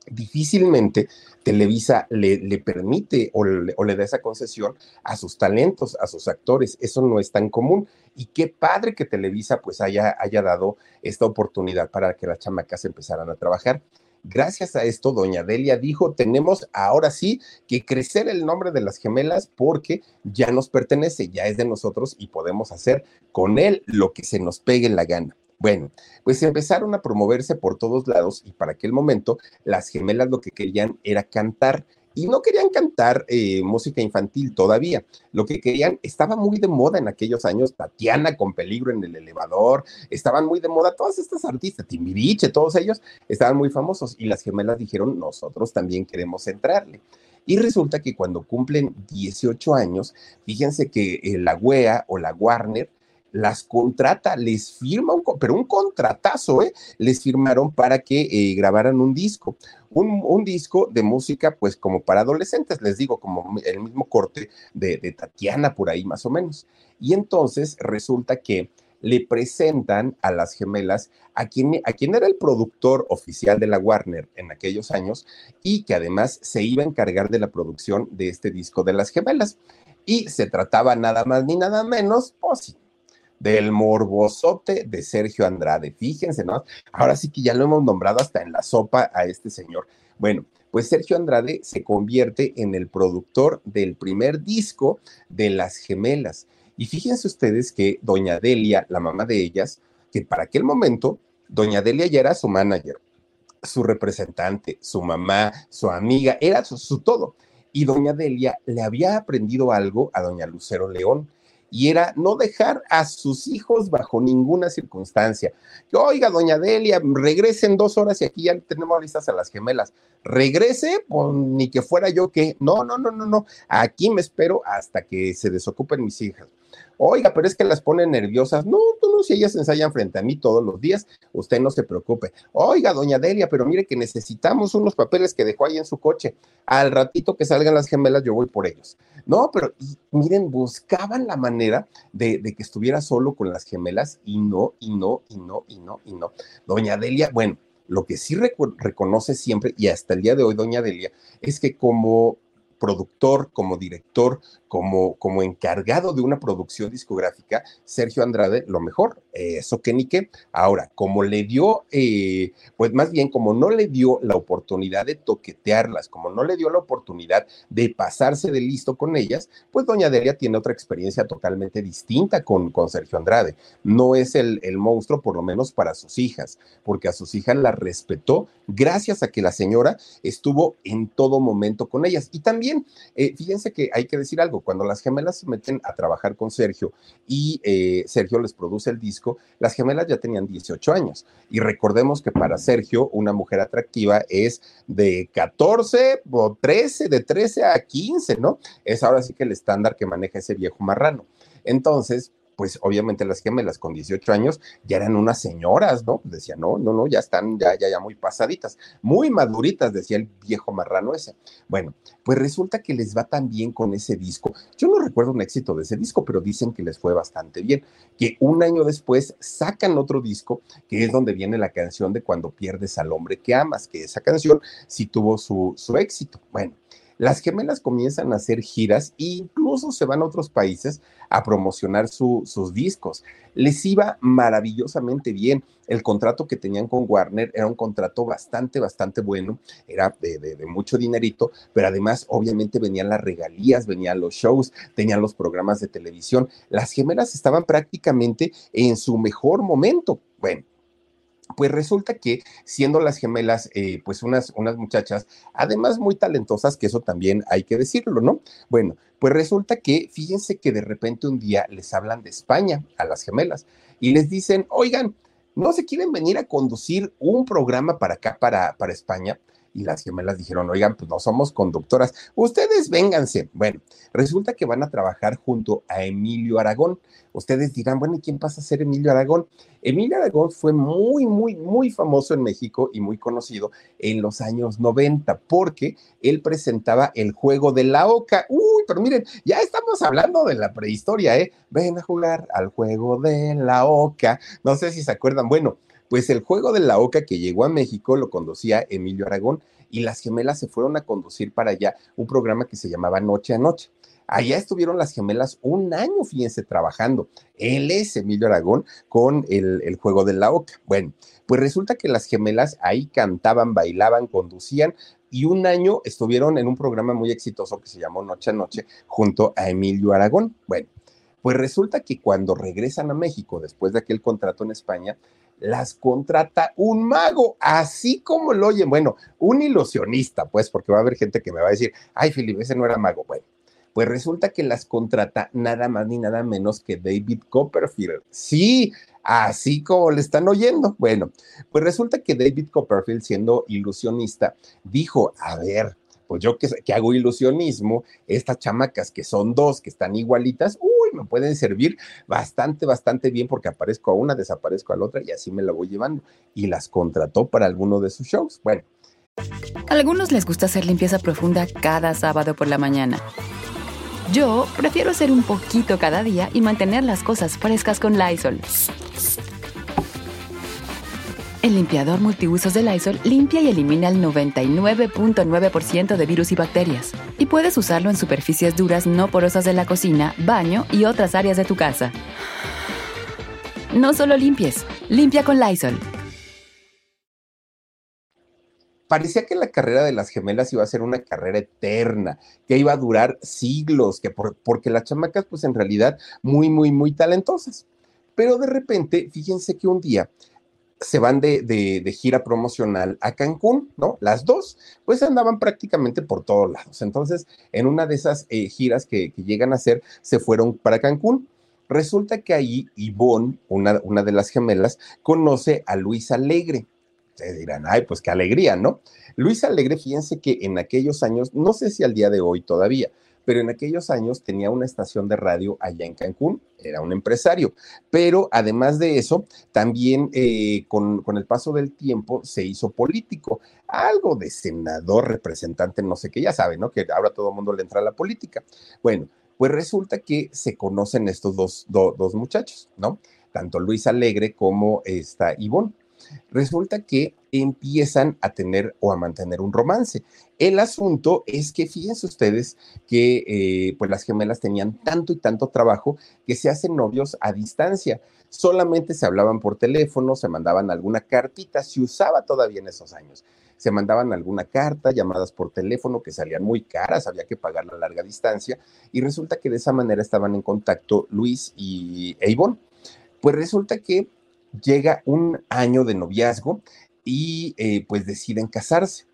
difícilmente Televisa le, le permite o le, da esa concesión a sus talentos, a sus actores. Eso no es tan común. Y qué padre que Televisa pues haya, haya dado esta oportunidad para que las chamacas empezaran a trabajar. Gracias a esto, doña Delia dijo, tenemos ahora sí que crecer el nombre de las gemelas porque ya nos pertenece, ya es de nosotros y podemos hacer con él lo que se nos pegue la gana. Bueno, pues empezaron a promoverse por todos lados y para aquel momento las gemelas lo que querían era cantar y no querían cantar eh, música infantil todavía. Lo que querían, estaba muy de moda en aquellos años, Tatiana con peligro en el elevador, estaban muy de moda todas estas artistas, Timbiriche, todos ellos estaban muy famosos y las gemelas dijeron, nosotros también queremos entrarle. Y resulta que cuando cumplen 18 años, fíjense que eh, la WEA o la Warner las contrata, les firma un, pero un contratazo, ¿eh? Les firmaron para que eh, grabaran un disco, un, disco de música, pues como para adolescentes, les digo, como el mismo corte de, Tatiana por ahí más o menos. Y entonces resulta que le presentan a las gemelas a quien, a quien era el productor oficial de la Warner en aquellos años y que además se iba a encargar de la producción de este disco de las gemelas. Y se trataba nada más ni nada menos, pues sí, del morbosote de Sergio Andrade. Fíjense, ¿no? Ahora sí que ya lo hemos nombrado hasta en la sopa a este señor. Bueno, pues Sergio Andrade se convierte en el productor del primer disco de Las Gemelas. Y fíjense ustedes que doña Delia, la mamá de ellas, que para aquel momento, doña Delia ya era su manager, su representante, su mamá, su amiga, era su, su todo. Y doña Delia le había aprendido algo a doña Lucero León y era no dejar a sus hijos bajo ninguna circunstancia. Que, oiga, doña Delia, regrese en dos horas y aquí ya tenemos listas a las gemelas. Regrese, pues ni que fuera yo que, no, no, no, no, no, aquí me espero hasta que se desocupen mis hijas. Oiga, pero es que las ponen nerviosas. No, tú no, si ellas ensayan frente a mí todos los días, usted no se preocupe. Oiga, doña Delia, pero mire que necesitamos unos papeles que dejó ahí en su coche. Al ratito que salgan las gemelas, yo voy por ellos. No, pero miren, buscaban la manera de, de que estuviera solo con las gemelas y no, y no, y no, y no, y no. Doña Delia, bueno, lo que sí reconoce siempre, y hasta el día de hoy, doña Delia, es que como productor, como director, como, como encargado de una producción discográfica, Sergio Andrade, lo mejor, eso que ni qué. Ahora, como le dio, eh, pues más bien, como no le dio la oportunidad de toquetearlas, como no le dio la oportunidad de pasarse de listo con ellas, pues doña Delia tiene otra experiencia totalmente distinta con, con Sergio Andrade. No es el, el monstruo, por lo menos para sus hijas, porque a sus hijas las respetó gracias a que la señora estuvo en todo momento con ellas. Y también, eh, fíjense que hay que decir algo, cuando las gemelas se meten a trabajar con Sergio y eh, Sergio les produce el disco, las gemelas ya tenían 18 años. Y recordemos que para Sergio una mujer atractiva es de 14 o 13, de 13 a 15, ¿no? Es ahora sí que el estándar que maneja ese viejo marrano. Entonces, pues obviamente las gemelas con 18 años ya eran unas señoras, ¿no? Decía, no, no, no, ya están ya, ya, ya muy pasaditas, muy maduritas, decía el viejo marrano ese. Bueno, pues resulta que les va tan bien con ese disco. Yo no recuerdo un éxito de ese disco, pero dicen que les fue bastante bien, que un año después sacan otro disco, que es donde viene la canción de Cuando pierdes al hombre que amas, que esa canción sí tuvo su, su éxito. Bueno, las gemelas comienzan a hacer giras e incluso se van a otros países a promocionar sus discos. Les iba maravillosamente bien. El contrato que tenían con Warner era un contrato bastante, bastante bueno, era de, de, mucho dinerito, pero además obviamente venían las regalías, venían los shows, tenían los programas de televisión. Las gemelas estaban prácticamente en su mejor momento. Bueno, pues resulta que siendo las gemelas, eh, pues unas, unas muchachas, además muy talentosas, que eso también hay que decirlo, ¿no? Bueno, pues resulta que, fíjense que de repente un día les hablan de España a las gemelas y les dicen, oigan, ¿no se quieren venir a conducir un programa para acá, para, para España? Y las gemelas dijeron, oigan, pues no somos conductoras, ustedes vénganse. Bueno, resulta que van a trabajar junto a Emilio Aragón. Ustedes dirán, bueno, ¿y quién pasa a ser Emilio Aragón? Emilio Aragón fue muy, muy, muy famoso en México y muy conocido en los años 90 porque él presentaba el juego de la oca. Uy, pero miren, ya estamos hablando de la prehistoria, ¿eh? Ven a jugar al juego de la oca. No sé si se acuerdan. Bueno, pues el juego de la Oca que llegó a México lo conducía Emilio Aragón y las gemelas se fueron a conducir para allá un programa que se llamaba Noche a Noche. Allá estuvieron las gemelas un año, fíjense, trabajando. Él es Emilio Aragón con el, el, juego de la oca. Bueno, pues resulta que las gemelas ahí cantaban, bailaban, conducían y un año estuvieron en un programa muy exitoso que se llamó Noche a Noche junto a Emilio Aragón. Bueno, pues resulta que cuando regresan a México después de aquel contrato en España, las contrata un mago, así como lo oyen. Bueno, un ilusionista, pues, porque va a haber gente que me va a decir, ay, Felipe, ese no era mago. Bueno, pues resulta que las contrata nada más ni nada menos que David Copperfield. Sí, así como le están oyendo. Bueno, pues resulta que David Copperfield, siendo ilusionista, dijo, a ver, pues yo que, que hago ilusionismo, estas chamacas que son dos, que están igualitas, uy, me pueden servir bastante, bastante bien porque aparezco a una, desaparezco a la otra y así me la voy llevando. Y las contrató para alguno de sus shows. Bueno. A algunos les gusta hacer limpieza profunda cada sábado por la mañana. Yo prefiero hacer un poquito cada día y mantener las cosas frescas con Lysol. El limpiador multiusos de Lysol limpia y elimina el 99.9% de virus y bacterias. Y puedes usarlo en superficies duras no porosas de la cocina, baño y otras áreas de tu casa. No solo limpies, limpia con Lysol. Parecía que la carrera de las gemelas iba a ser una carrera eterna, que iba a durar siglos, que porque las chamacas, pues en realidad, muy, muy, muy talentosas. Pero de repente, fíjense que un día se van de, de, gira promocional a Cancún, ¿no? Las dos, pues andaban prácticamente por todos lados. Entonces, en una de esas eh, giras que, llegan a hacer, se fueron para Cancún. Resulta que ahí Ivonne, una, una de las gemelas, conoce a Luis Alegre. Ustedes dirán, ay, pues qué alegría, ¿no? Luis Alegre, fíjense que en aquellos años, no sé si al día de hoy todavía, pero en aquellos años tenía una estación de radio allá en Cancún, era un empresario, pero además de eso, también eh, con, con, el paso del tiempo se hizo político, algo de senador, representante, no sé qué, ya saben, ¿no? Que ahora todo el mundo le entra a la política. Bueno, pues resulta que se conocen estos dos, do, dos muchachos, ¿no? Tanto Luis Alegre como esta Ivonne resulta que empiezan a tener o a mantener un romance. El asunto es que fíjense ustedes que eh, pues las gemelas tenían tanto y tanto trabajo que se hacen novios a distancia. Solamente se hablaban por teléfono, se mandaban alguna cartita, se usaba todavía en esos años. Se mandaban alguna carta, llamadas por teléfono que salían muy caras, había que pagar la larga distancia y resulta que de esa manera estaban en contacto Luis y Ivonne. Pues resulta que llega un año de noviazgo y eh, pues deciden casarse.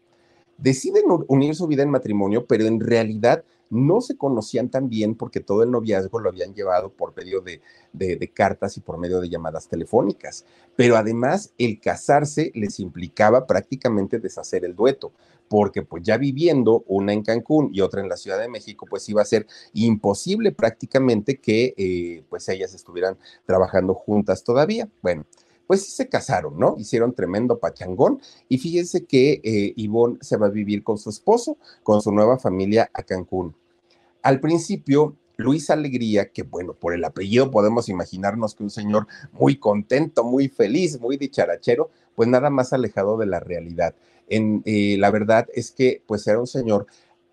Deciden unir su vida en matrimonio, pero en realidad no se conocían tan bien porque todo el noviazgo lo habían llevado por medio de, de, cartas y por medio de llamadas telefónicas. Pero además el casarse les implicaba prácticamente deshacer el dueto, porque pues ya viviendo una en Cancún y otra en la Ciudad de México, pues iba a ser imposible prácticamente que eh, pues ellas estuvieran trabajando juntas todavía. Bueno, pues sí se casaron, ¿no? Hicieron tremendo pachangón y fíjense que eh, Ivonne se va a vivir con su esposo, con su nueva familia a Cancún. Al principio, Luis Alegría, que bueno, por el apellido podemos imaginarnos que un señor muy contento, muy feliz, muy dicharachero, pues nada más alejado de la realidad. En, eh, la verdad es que pues era un señor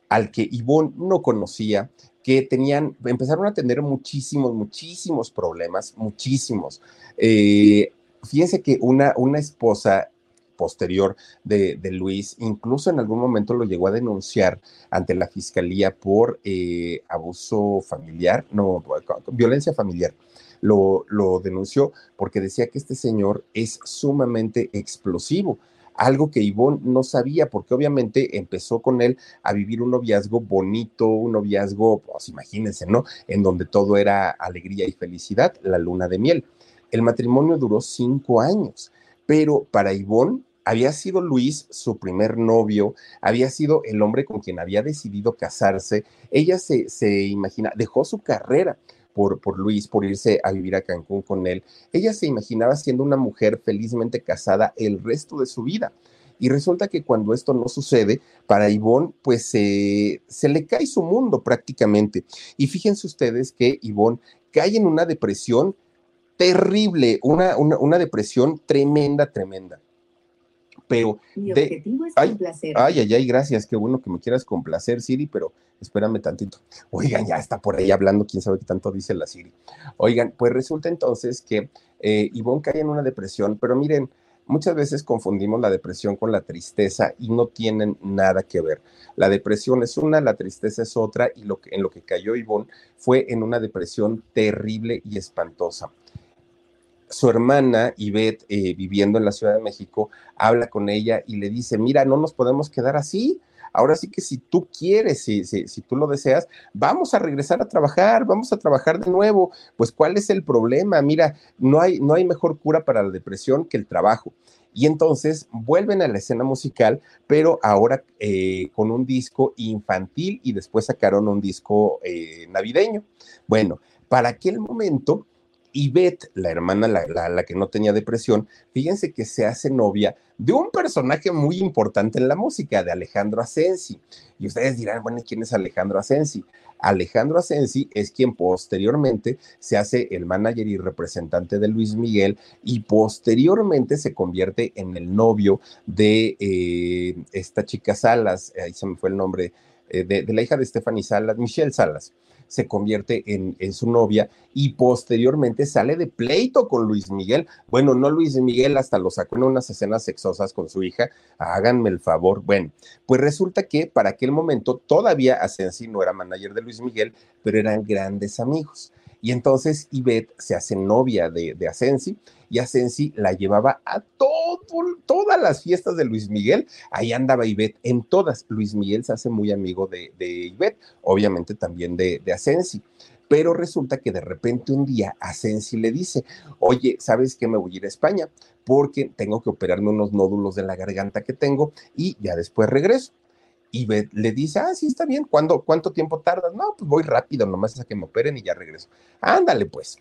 al que Ivonne no conocía, que tenían, empezaron a tener muchísimos, muchísimos problemas, muchísimos. Eh, fíjense que una, una esposa posterior de, Luis, incluso en algún momento lo llegó a denunciar ante la fiscalía por eh, abuso familiar, no, violencia familiar. Lo, lo denunció porque decía que este señor es sumamente explosivo algo que Ivonne no sabía, porque obviamente empezó con él a vivir un noviazgo bonito, un noviazgo, pues imagínense, ¿no? En donde todo era alegría y felicidad, la luna de miel. El matrimonio duró cinco años, pero para Ivonne había sido Luis su primer novio, había sido el hombre con quien había decidido casarse. Ella se, se imagina, dejó su carrera por, por Luis, por irse a vivir a Cancún con él. Ella se imaginaba siendo una mujer felizmente casada el resto de su vida. Y resulta que cuando esto no sucede, para Ivonne, pues se le cae su mundo prácticamente. Y fíjense ustedes que Ivonne cae en una depresión terrible, una, una, depresión tremenda, tremenda. Pero de, ay, ay, ay, ay, gracias, qué bueno que me quieras complacer, Siri, pero espérame tantito. Oigan, ya está por ahí hablando, quién sabe qué tanto dice la Siri. Oigan, pues resulta entonces que eh, Ivonne cae en una depresión, pero miren, muchas veces confundimos la depresión con la tristeza y no tienen nada que ver. La depresión es una, la tristeza es otra, y lo que, en lo que cayó Ivonne fue en una depresión terrible y espantosa su hermana Ivette, eh, viviendo en la Ciudad de México, habla con ella y le dice, mira, no nos podemos quedar así. Ahora sí que si tú quieres, si, si, tú lo deseas, vamos a regresar a trabajar, vamos a trabajar de nuevo. Pues, ¿cuál es el problema? Mira, no hay, no hay mejor cura para la depresión que el trabajo. Y entonces vuelven a la escena musical, pero ahora eh, con un disco infantil y después sacaron un disco eh, navideño. Bueno, para aquel momento y Beth, la hermana, la, que no tenía depresión, fíjense que se hace novia de un personaje muy importante en la música, de Alejandro Asensi. Y ustedes dirán, bueno, ¿quién es Alejandro Asensi? Alejandro Asensi es quien posteriormente se hace el manager y representante de Luis Miguel y posteriormente se convierte en el novio de eh, esta chica Salas, ahí se me fue el nombre, eh, de, la hija de Stephanie Salas, Michelle Salas se convierte en, su novia y posteriormente sale de pleito con Luis Miguel. Bueno, no Luis Miguel, hasta lo sacó en unas escenas sexosas con su hija. Háganme el favor. Bueno, pues resulta que para aquel momento todavía Asensi no era manager de Luis Miguel, pero eran grandes amigos. Y entonces Ivette se hace novia de, Asensi y Asensi la llevaba a todas las fiestas de Luis Miguel. Ahí andaba Ivette en todas. Luis Miguel se hace muy amigo de, de Ivette, obviamente también de, de Asensi. Pero resulta que de repente un día Asensi le dice, oye, ¿sabes qué? Me voy a ir a España porque tengo que operarme unos nódulos de la garganta que tengo y ya después regreso. Y le dice, ah, sí, está bien, ¿Cuándo, ¿cuánto tiempo tardas? No, pues voy rápido, nomás es a que me operen y ya regreso. Ándale, pues.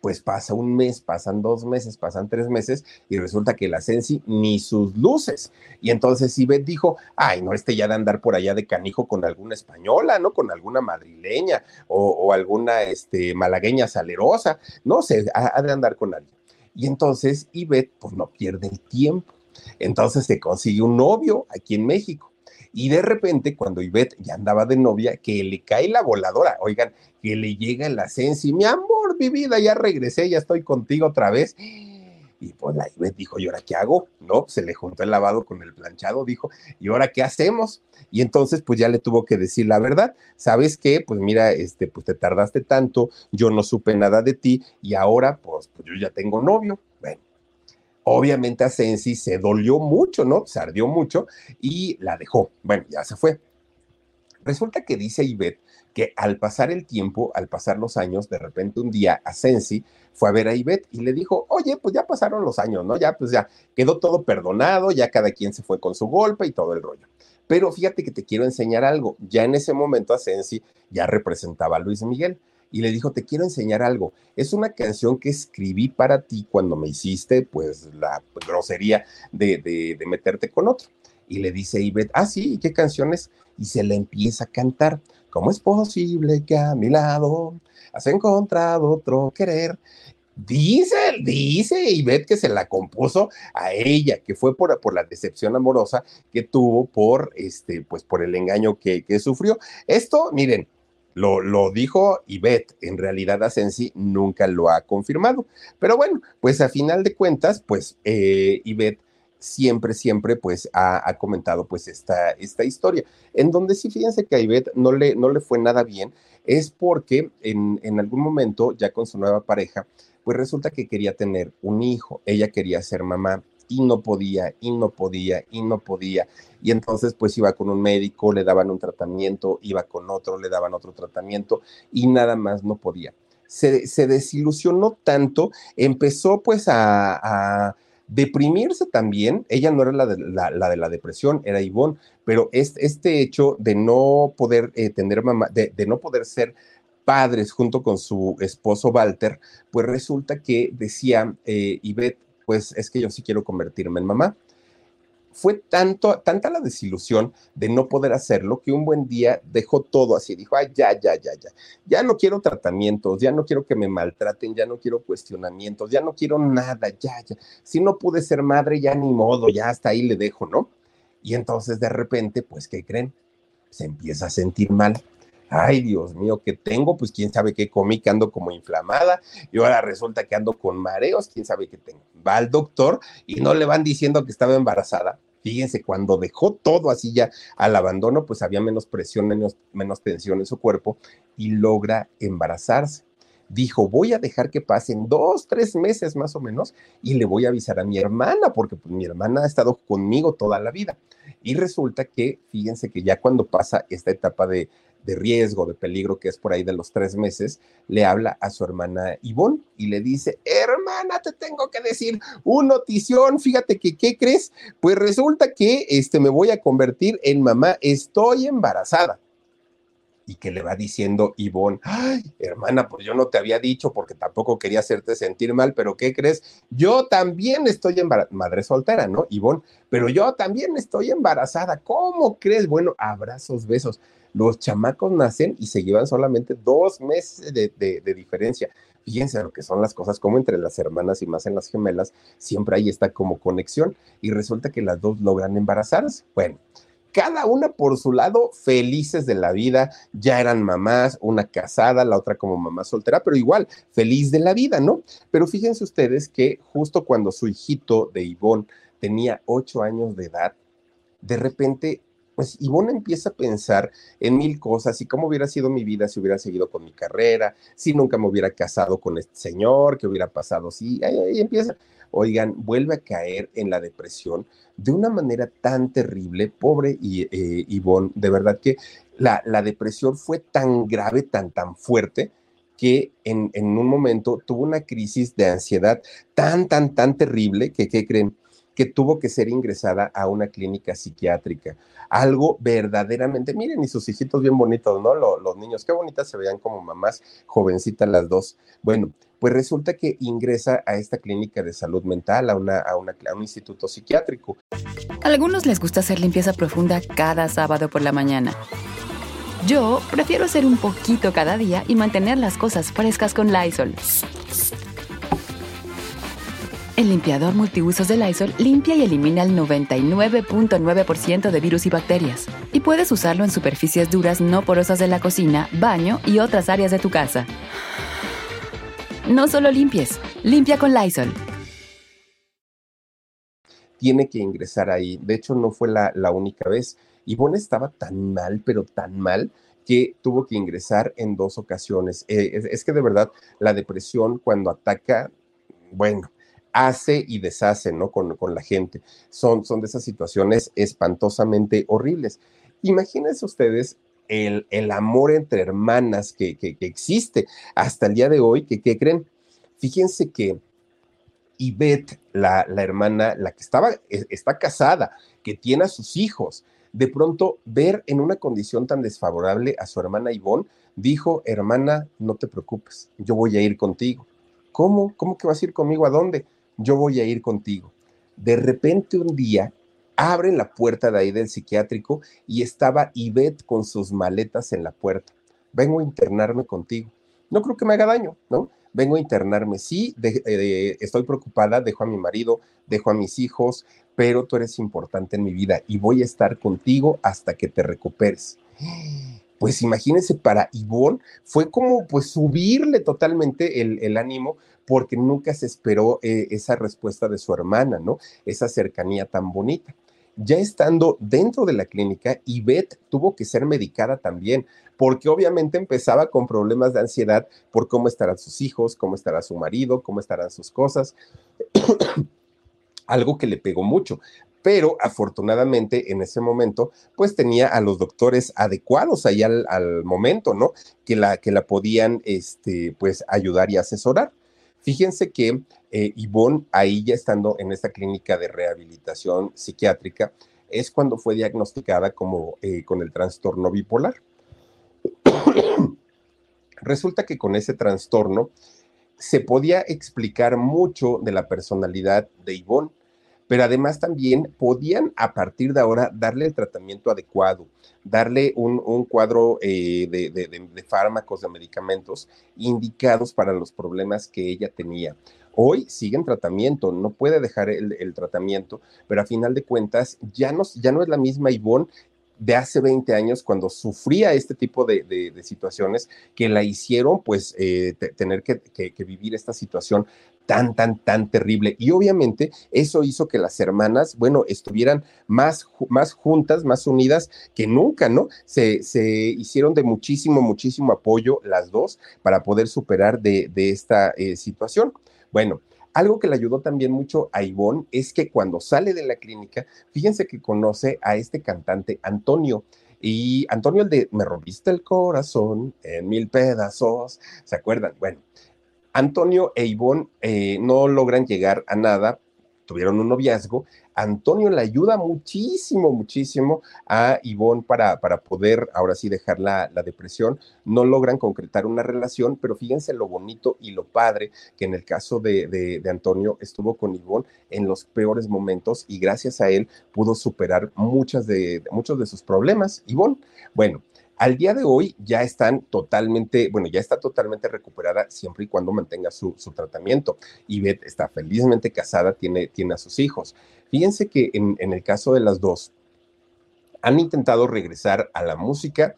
Pues pasa un mes, pasan dos meses, pasan tres meses y resulta que la Sensi ni sus luces. Y entonces Ivette dijo, ay, no, este ya de andar por allá de canijo con alguna española, ¿no? Con alguna madrileña o, alguna este, malagueña salerosa, no sé, ha, de andar con alguien. Y entonces Ivette, pues no pierde el tiempo. Entonces se consigue un novio aquí en México y de repente, cuando Ivette ya andaba de novia, que le cae la voladora, oigan, que le llega el ascenso mi amor, mi vida, ya regresé, ya estoy contigo otra vez. Y pues la Ivette dijo, ¿y ahora qué hago? No, se le juntó el lavado con el planchado, dijo, ¿y ahora qué hacemos? Y entonces, pues ya le tuvo que decir la verdad. ¿Sabes qué? Pues mira, este, pues te tardaste tanto, yo no supe nada de ti y ahora, pues, pues yo ya tengo novio. Bueno, Obviamente a Sensi se dolió mucho, ¿no? Se ardió mucho y la dejó. Bueno, ya se fue. Resulta que dice Ivette que al pasar el tiempo, al pasar los años, de repente un día a Sensi fue a ver a Ivette y le dijo, oye, pues ya pasaron los años, ¿no? Ya, pues ya quedó todo perdonado, ya cada quien se fue con su golpe y todo el rollo. Pero fíjate que te quiero enseñar algo. Ya en ese momento a Sensi ya representaba a Luis Miguel y le dijo, te quiero enseñar algo. Es una canción que escribí para ti cuando me hiciste, pues, la grosería de, de, meterte con otro. Y le dice Ivette, ah, sí, ¿y qué canciones? Y se la empieza a cantar. ¿Cómo es posible que a mi lado has encontrado otro querer? Dice, dice Ivette que se la compuso a ella, que fue por, por la decepción amorosa que tuvo por, este, pues por el engaño que, que sufrió. Esto, miren, lo, lo, dijo Ivette, en realidad Asensi nunca lo ha confirmado. Pero bueno, pues a final de cuentas, pues eh, siempre, siempre pues ha, ha, comentado pues esta, esta historia, en donde sí fíjense que a Ivette no le, no le fue nada bien, es porque en, en algún momento, ya con su nueva pareja, pues resulta que quería tener un hijo, ella quería ser mamá y no podía, y no podía, y no podía. Y entonces pues iba con un médico, le daban un tratamiento, iba con otro, le daban otro tratamiento y nada más no podía. Se, se desilusionó tanto, empezó pues a, deprimirse también. Ella no era la de la, de la depresión, era Ivonne, pero este, este hecho de no poder eh, tener mamá, de, no poder ser padres junto con su esposo Walter, pues resulta que decía eh, pues es que yo sí quiero convertirme en mamá. Fue tanto, tanta la desilusión de no poder hacerlo que un buen día dejó todo así, dijo, ay, ya, ya, ya, ya, ya no quiero tratamientos, ya no quiero que me maltraten, ya no quiero cuestionamientos, ya no quiero nada, ya, ya. Si no pude ser madre, ya ni modo, ya hasta ahí le dejo, ¿no? Y entonces de repente, pues, ¿qué creen? Se empieza a sentir mal ay Dios mío, ¿qué tengo? Pues quién sabe qué comí, que ando como inflamada, y ahora resulta que ando con mareos, quién sabe qué tengo. Va al doctor y no le van diciendo que estaba embarazada. Fíjense, cuando dejó todo así ya al abandono, pues había menos presión, menos, menos tensión en su cuerpo y logra embarazarse dijo, voy a dejar que pasen dos, tres meses más o menos y le voy a avisar a mi hermana, porque pues, mi hermana ha estado conmigo toda la vida. Y resulta que, fíjense que ya cuando pasa esta etapa de, de riesgo, de peligro, que es por ahí de los tres meses, le habla a su hermana Ivonne y le dice, hermana, te tengo que decir un notición, fíjate que, ¿qué crees? Pues resulta que este, me voy a convertir en mamá, estoy embarazada. Y que le va diciendo Ivonne, ay, hermana, pues yo no te había dicho porque tampoco quería hacerte sentir mal, pero ¿qué crees? Yo también estoy embarazada, madre soltera, ¿no? Ivonne, pero yo también estoy embarazada, ¿cómo crees? Bueno, abrazos, besos los chamacos nacen y se llevan solamente dos meses de, de, diferencia. Fíjense lo que son las cosas, como entre las hermanas y más en las gemelas, siempre hay esta como conexión y resulta que las dos logran embarazarse. Bueno, cada una por su lado, felices de la vida, ya eran mamás, una casada, la otra como mamá soltera, pero igual, feliz de la vida, ¿no? Pero fíjense ustedes que justo cuando su hijito de Ivonne tenía ocho años de edad, de repente pues Ivonne empieza a pensar en mil cosas y cómo hubiera sido mi vida si hubiera seguido con mi carrera, si nunca me hubiera casado con este señor, qué hubiera pasado, si ahí, ahí, empieza. Oigan, vuelve a caer en la depresión de una manera tan terrible, pobre y, eh, de verdad que la, la, depresión fue tan grave, tan, tan fuerte, que en, en un momento tuvo una crisis de ansiedad tan, tan, tan terrible que, ¿qué creen? que tuvo que ser ingresada a una clínica psiquiátrica. Algo verdaderamente, miren, y sus hijitos bien bonitos, ¿no? Los, los niños, qué bonitas se veían como mamás, jovencitas las dos. Bueno, pues resulta que ingresa a esta clínica de salud mental, a, una, a, un instituto psiquiátrico. A algunos les gusta hacer limpieza profunda cada sábado por la mañana. Yo prefiero hacer un poquito cada día y mantener las cosas frescas con Lysol. El limpiador multiusos de Lysol limpia y elimina el 99.9% de virus y bacterias. Y puedes usarlo en superficies duras no porosas de la cocina, baño y otras áreas de tu casa. No solo limpies, limpia con Lysol. Tiene que ingresar ahí. De hecho, no fue la, la única vez. Ivonne estaba tan mal, pero tan mal, que tuvo que ingresar en dos ocasiones. Eh, es, es que de verdad, la depresión cuando ataca, bueno, hace y deshace, ¿no? Con, con la gente. Son, son de esas situaciones espantosamente horribles. Imagínense ustedes el, el amor entre hermanas que, que, existe hasta el día de hoy, que, ¿qué creen? Fíjense que Ivette, la, la hermana, la que estaba, e, está casada, que tiene a sus hijos, de pronto ver en una condición tan desfavorable a su hermana Ivonne, dijo, hermana, no te preocupes, yo voy a ir contigo. ¿Cómo? ¿Cómo que vas a ir conmigo? ¿A dónde? Yo voy a ir contigo. De repente un día abren la puerta de ahí del psiquiátrico y estaba Ivette con sus maletas en la puerta. Vengo a internarme contigo. No creo que me haga daño, ¿no? Vengo a internarme. Sí, eh, estoy preocupada, dejo a mi marido, dejo a mis hijos, pero tú eres importante en mi vida y voy a estar contigo hasta que te recuperes. Pues imagínense, para Ivonne fue como pues subirle totalmente el, ánimo porque nunca se esperó eh, esa respuesta de su hermana, ¿no? Esa cercanía tan bonita. Ya estando dentro de la clínica, Ivette tuvo que ser medicada también, porque obviamente empezaba con problemas de ansiedad por cómo estarán sus hijos, cómo estará su marido, cómo estarán sus cosas. *clears throat* algo que le pegó mucho. Pero afortunadamente en ese momento, pues tenía a los doctores adecuados ahí al, momento, ¿no? Que la, que la podían, este, pues, ayudar y asesorar. Fíjense que eh, Ivonne, ahí ya estando en esta clínica de rehabilitación psiquiátrica, es cuando fue diagnosticada como eh, con el trastorno bipolar. *coughs* Resulta que con ese trastorno se podía explicar mucho de la personalidad de Ivonne pero además también podían a partir de ahora darle el tratamiento adecuado, darle un, cuadro eh, de, fármacos, de medicamentos indicados para los problemas que ella tenía. Hoy sigue en tratamiento, no puede dejar el, tratamiento, pero a final de cuentas ya no, ya no es la misma Ivonne de hace 20 años cuando sufría este tipo de, situaciones que la hicieron pues eh, tener que, vivir esta situación tan, tan, tan terrible. Y obviamente eso hizo que las hermanas, bueno, estuvieran más, más juntas, más unidas que nunca, ¿no? Se, se hicieron de muchísimo, muchísimo apoyo las dos para poder superar de, esta eh, situación. Bueno, algo que le ayudó también mucho a Ivonne es que cuando sale de la clínica, fíjense que conoce a este cantante Antonio. Y Antonio, el de Me rompiste el corazón en mil pedazos, ¿se acuerdan? Bueno, Antonio e Ivonne eh, no logran llegar a nada, tuvieron un noviazgo. Antonio le ayuda muchísimo, muchísimo a Ivonne para, para poder ahora sí dejar la, depresión. No logran concretar una relación, pero fíjense lo bonito y lo padre que en el caso de, de, Antonio estuvo con Ivonne en los peores momentos y gracias a él pudo superar muchas de, muchos de sus problemas. Ivonne, bueno, al día de hoy ya están totalmente, bueno, ya está totalmente recuperada siempre y cuando mantenga su, tratamiento. Y Beth está felizmente casada, tiene, tiene a sus hijos. Fíjense que en el caso de las dos, han intentado regresar a la música,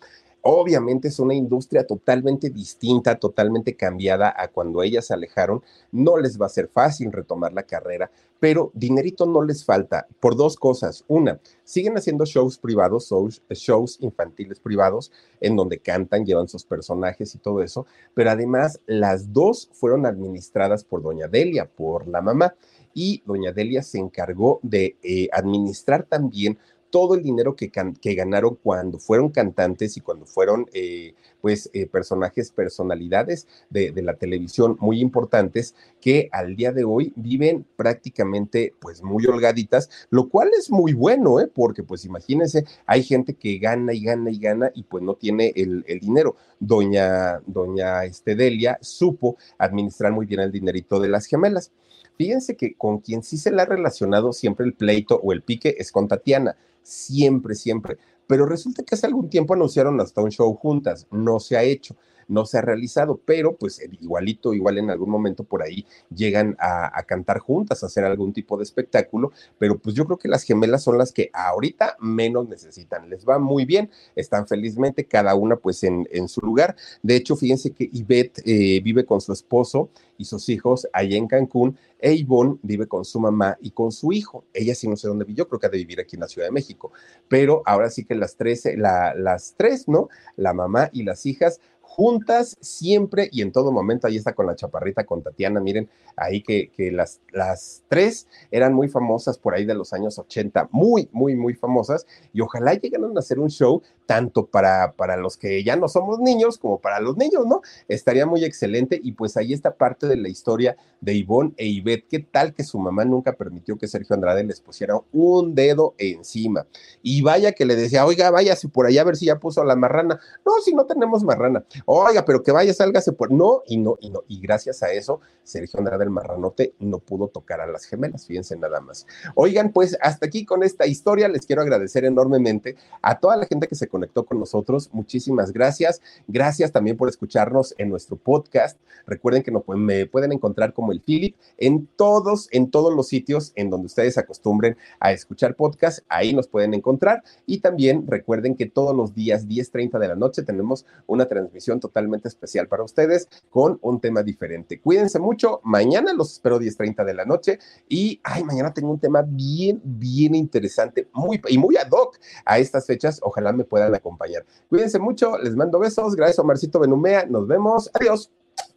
Obviamente es una industria totalmente distinta, totalmente cambiada a cuando ellas se alejaron. No les va a ser fácil retomar la carrera, pero dinerito no les falta por dos cosas. Una, siguen haciendo shows privados, shows, infantiles privados, en donde cantan, llevan sus personajes y todo eso, pero además las dos fueron administradas por doña Delia, por la mamá, y doña Delia se encargó de eh, administrar también todo el dinero que, ganaron cuando fueron cantantes y cuando fueron, eh, pues, eh, personajes, personalidades de, la televisión muy importantes que al día de hoy viven prácticamente, pues, muy holgaditas, lo cual es muy bueno, ¿eh? Porque, pues, imagínense, hay gente que gana y gana y gana y pues no tiene el, el dinero. Doña, doña Estedelia supo administrar muy bien el dinerito de las gemelas. Fíjense que con quien sí se le ha relacionado siempre el pleito o el pique es con Tatiana siempre, siempre. Pero resulta que hace algún tiempo anunciaron hasta un show juntas, no se ha hecho no se ha realizado, pero pues igualito, igual en algún momento por ahí llegan a, cantar juntas, a hacer algún tipo de espectáculo, pero pues yo creo que las gemelas son las que ahorita menos necesitan, les va muy bien, están felizmente cada una pues en, en su lugar. De hecho, fíjense que Ivette eh, vive con su esposo y sus hijos allá en Cancún, e Ivonne vive con su mamá y con su hijo. Ella sí no sé dónde vive, yo creo que ha de vivir aquí en la Ciudad de México, pero ahora sí que las tres, la, las tres, ¿no? La mamá y las hijas juntas siempre y en todo momento. Ahí está con la chaparrita, con Tatiana. Miren, ahí que, que las, las tres eran muy famosas por ahí de los años 80, muy, muy, muy famosas. Y ojalá llegaran a hacer un show tanto para, para los que ya no somos niños como para los niños, ¿no? Estaría muy excelente y pues ahí está parte de la historia de Ivonne e Ivette. ¿Qué tal que su mamá nunca permitió que Sergio Andrade les pusiera un dedo encima? Y vaya que le decía, oiga, váyase por allá a ver si ya puso la marrana. No, si no tenemos marrana. Oiga, pero que vaya, sálgase por... No, y no, y no. Y gracias a eso, Sergio Andrade el marranote no pudo tocar a las gemelas, fíjense nada más. Oigan, pues hasta aquí con esta historia les quiero agradecer enormemente a toda la gente que se conectó con nosotros. Muchísimas gracias. Gracias también por escucharnos en nuestro podcast. Recuerden que me pueden encontrar como el Philip en todos, en todos los sitios en donde ustedes acostumbren a escuchar podcast. Ahí nos pueden encontrar. Y también recuerden que todos los días 10:30 de la noche tenemos una transmisión totalmente especial para ustedes con un tema diferente. Cuídense mucho. Mañana los espero 10:30 de la noche. Y, ay, mañana tengo un tema bien, bien interesante muy, y muy ad hoc a estas fechas. Ojalá me puedan acompañar. Cuídense mucho. Les mando besos. Gracias, Omarcito Benumea. Nos vemos. Adiós.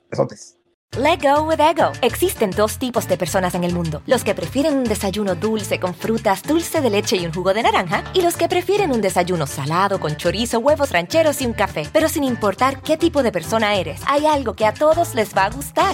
Besotes. Let go with ego. Existen dos tipos de personas en el mundo: los que prefieren un desayuno dulce con frutas, dulce de leche y un jugo de naranja, y los que prefieren un desayuno salado con chorizo, huevos rancheros y un café. Pero sin importar qué tipo de persona eres, hay algo que a todos les va a gustar.